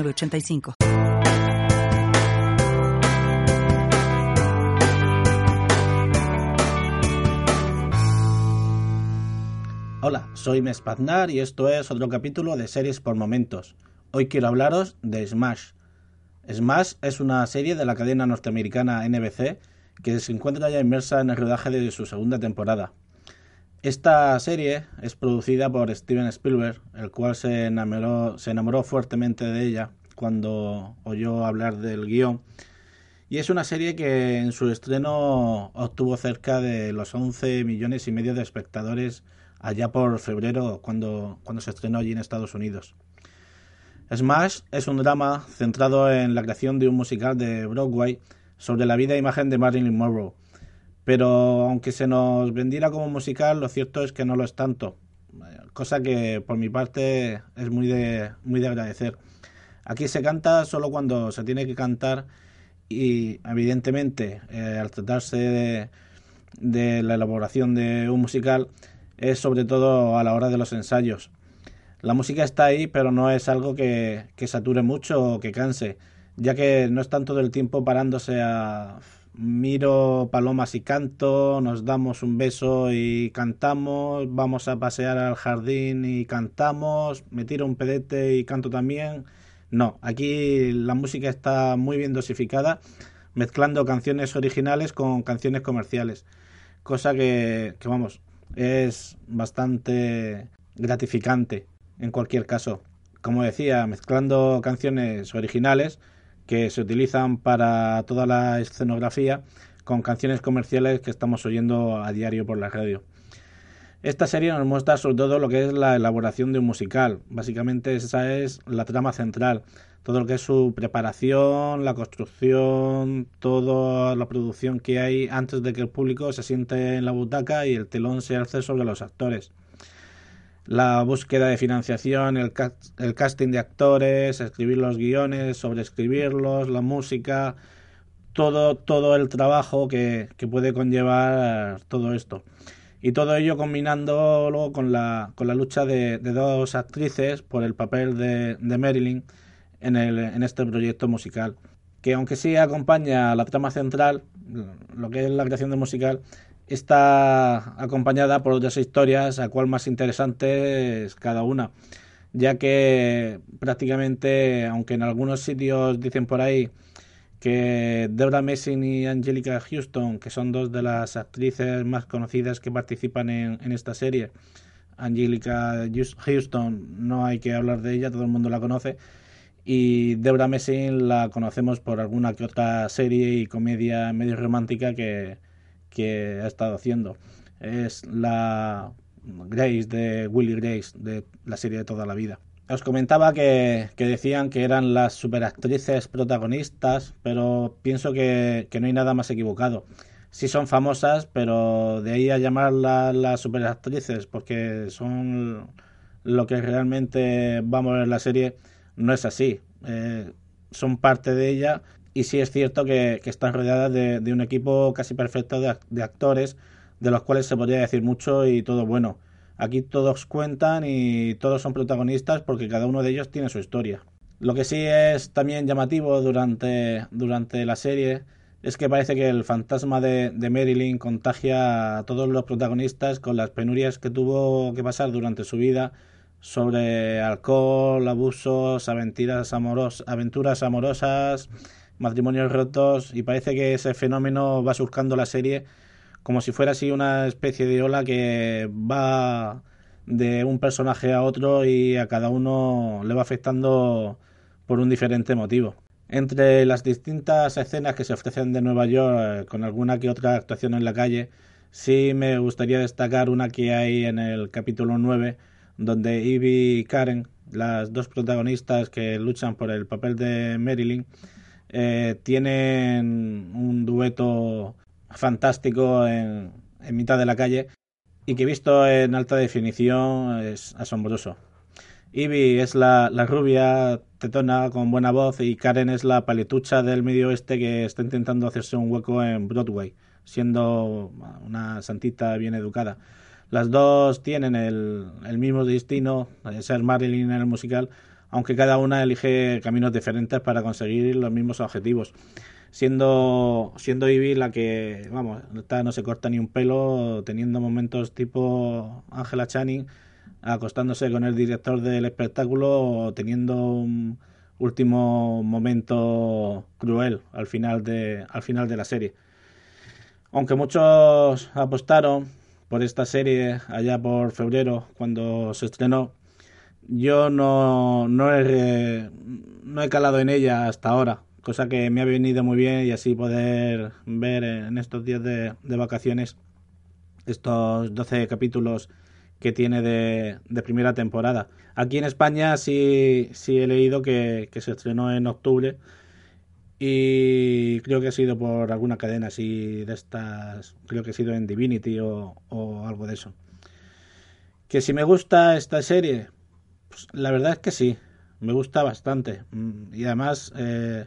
85 Hola, soy Mespaznar y esto es otro capítulo de Series por Momentos. Hoy quiero hablaros de Smash. Smash es una serie de la cadena norteamericana NBC que se encuentra ya inmersa en el rodaje de su segunda temporada. Esta serie es producida por Steven Spielberg, el cual se enamoró, fuertemente de ella cuando oyó hablar del guion. Y es una serie que en su estreno obtuvo cerca de los 11 millones y medio de espectadores allá por febrero cuando, cuando se estrenó allí en Estados Unidos. Smash es un drama centrado en la creación de un musical de Broadway sobre la vida e imagen de Marilyn Monroe pero aunque se nos vendiera como musical, lo cierto es que no lo es tanto, cosa que por mi parte es muy de, muy de agradecer. Aquí se canta solo cuando se tiene que cantar y evidentemente eh, al tratarse de, la elaboración de un musical es sobre todo a la hora de los ensayos. La música está ahí, pero no es algo que, que sature mucho o que canse, ya que no están todo el tiempo parándose a miro palomas y canto, nos damos un beso y cantamos, vamos a pasear al jardín y cantamos, me tiro un pedete y canto también. No, aquí la música está muy bien dosificada, mezclando canciones originales con canciones comerciales, cosa que, que vamos, es bastante gratificante en cualquier caso. Como decía, mezclando canciones originales, que se utilizan para toda la escenografía con canciones comerciales que estamos oyendo a diario por la radio. Esta serie nos muestra sobre todo lo que es la elaboración de un musical. Básicamente esa es la trama central. Todo lo que es su preparación, la construcción, toda la producción que hay antes de que el público se siente en la butaca y el telón se alce sobre los actores la búsqueda de financiación, el, el, casting de actores, escribir los guiones, sobreescribirlos, la música, todo, todo el trabajo que, que, puede conllevar todo esto. Y todo ello combinándolo con la, con la lucha de, de dos actrices por el papel de, de Marilyn en, el, en este proyecto musical. Que aunque sí acompaña la trama central, lo que es la creación del musical, está acompañada por otras historias, a cual más interesante es cada una, ya que prácticamente, aunque en algunos sitios dicen por ahí que Deborah Messing y Angelica Houston, que son dos de las actrices más conocidas que participan en, en esta serie, Angelica Houston no hay que hablar de ella, todo el mundo la conoce, y Deborah Messing la conocemos por alguna que otra serie y comedia medio romántica que, que ha estado haciendo. Es la Grace de Willy Grace de la serie de toda la vida. Os comentaba que, decían que eran las superactrices protagonistas, pero pienso que, no hay nada más equivocado. Sí son famosas, pero de ahí a llamarlas las superactrices, porque son lo que realmente vamos a ver en la serie, no es así. Eh, son parte de ella y sí es cierto que, que están rodeadas de, un equipo casi perfecto de, actores, de los cuales se podría decir mucho y todo bueno. Aquí todos cuentan y todos son protagonistas porque cada uno de ellos tiene su historia. Lo que sí es también llamativo durante, durante la serie es que parece que el fantasma de, de, Marilyn contagia a todos los protagonistas con las penurias que tuvo que pasar durante su vida sobre alcohol, abusos, aventuras, amoros, aventuras amorosas matrimonios rotos y parece que ese fenómeno va surcando la serie como si fuera así una especie de ola que va de un personaje a otro y a cada uno le va afectando por un diferente motivo. Entre las distintas escenas que se ofrecen de Nueva York, eh, con alguna que otra actuación en la calle, sí me gustaría destacar una que hay en el capítulo 9, donde Ivy y Karen, las dos protagonistas que luchan por el papel de Marilyn, eh, tienen un dueto fantástico en, mitad de la calle y que visto en alta definición es asombroso. Ivy es la, la, rubia tetona con buena voz y Karen es la paletucha del medio oeste que está intentando hacerse un hueco en Broadway, siendo una santita bien educada. Las dos tienen el, el mismo destino, de ser Marilyn en el musical, aunque cada una elige caminos diferentes para conseguir los mismos objetivos. Siendo, siendo Ivy la que, vamos, no se corta ni un pelo, teniendo momentos tipo Angela Channing, acostándose con el director del espectáculo, teniendo un último momento cruel al final de, al final de la serie. Aunque muchos apostaron por esta serie allá por febrero, cuando se estrenó, yo no, no, he, no he calado en ella hasta ahora, cosa que me ha venido muy bien y así poder ver en estos días de, de vacaciones estos 12 capítulos que tiene de, de, primera temporada. Aquí en España sí, sí he leído que, que, se estrenó en octubre y creo que ha sido por alguna cadena así de estas, creo que ha sido en Divinity o, o algo de eso. Que si me gusta esta serie, pues la verdad es que sí, me gusta bastante. Mm, y además eh,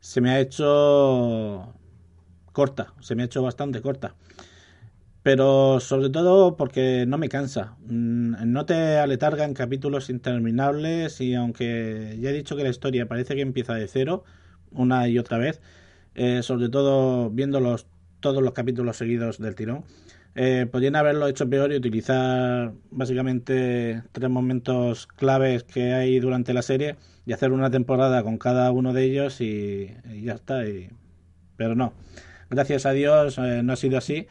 se me ha hecho corta, se me ha hecho bastante corta. Pero sobre todo porque no me cansa. Mm, no te aletarga en capítulos interminables y aunque ya he dicho que la historia parece que empieza de cero una y otra vez, eh, sobre todo viendo todos los capítulos seguidos del tirón, eh, podrían haberlo hecho peor y utilizar básicamente tres momentos claves que hay durante la serie y hacer una temporada con cada uno de ellos y, y ya está. Pero no, gracias a Dios eh, no ha sido así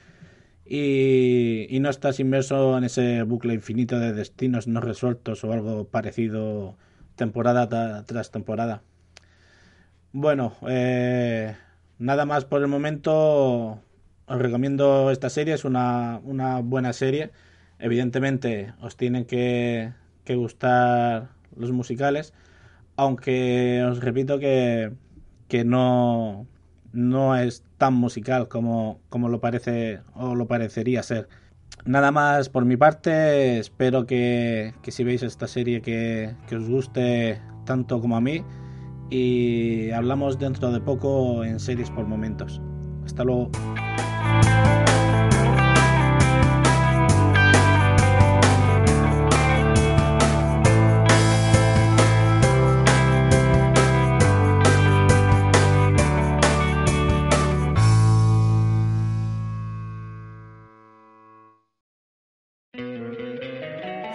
y, y, no estás inmerso en ese bucle infinito de destinos no resueltos o algo parecido temporada tras temporada. Bueno, eh, nada más por el momento os recomiendo esta serie, es una, una buena serie. Evidentemente os tienen que, que, gustar los musicales, aunque os repito que, que no, no es tan musical como, como lo parece o lo parecería ser. Nada más por mi parte, espero que, que si veis esta serie que, que os guste tanto como a mí y hablamos dentro de poco en series por momentos. Hasta luego.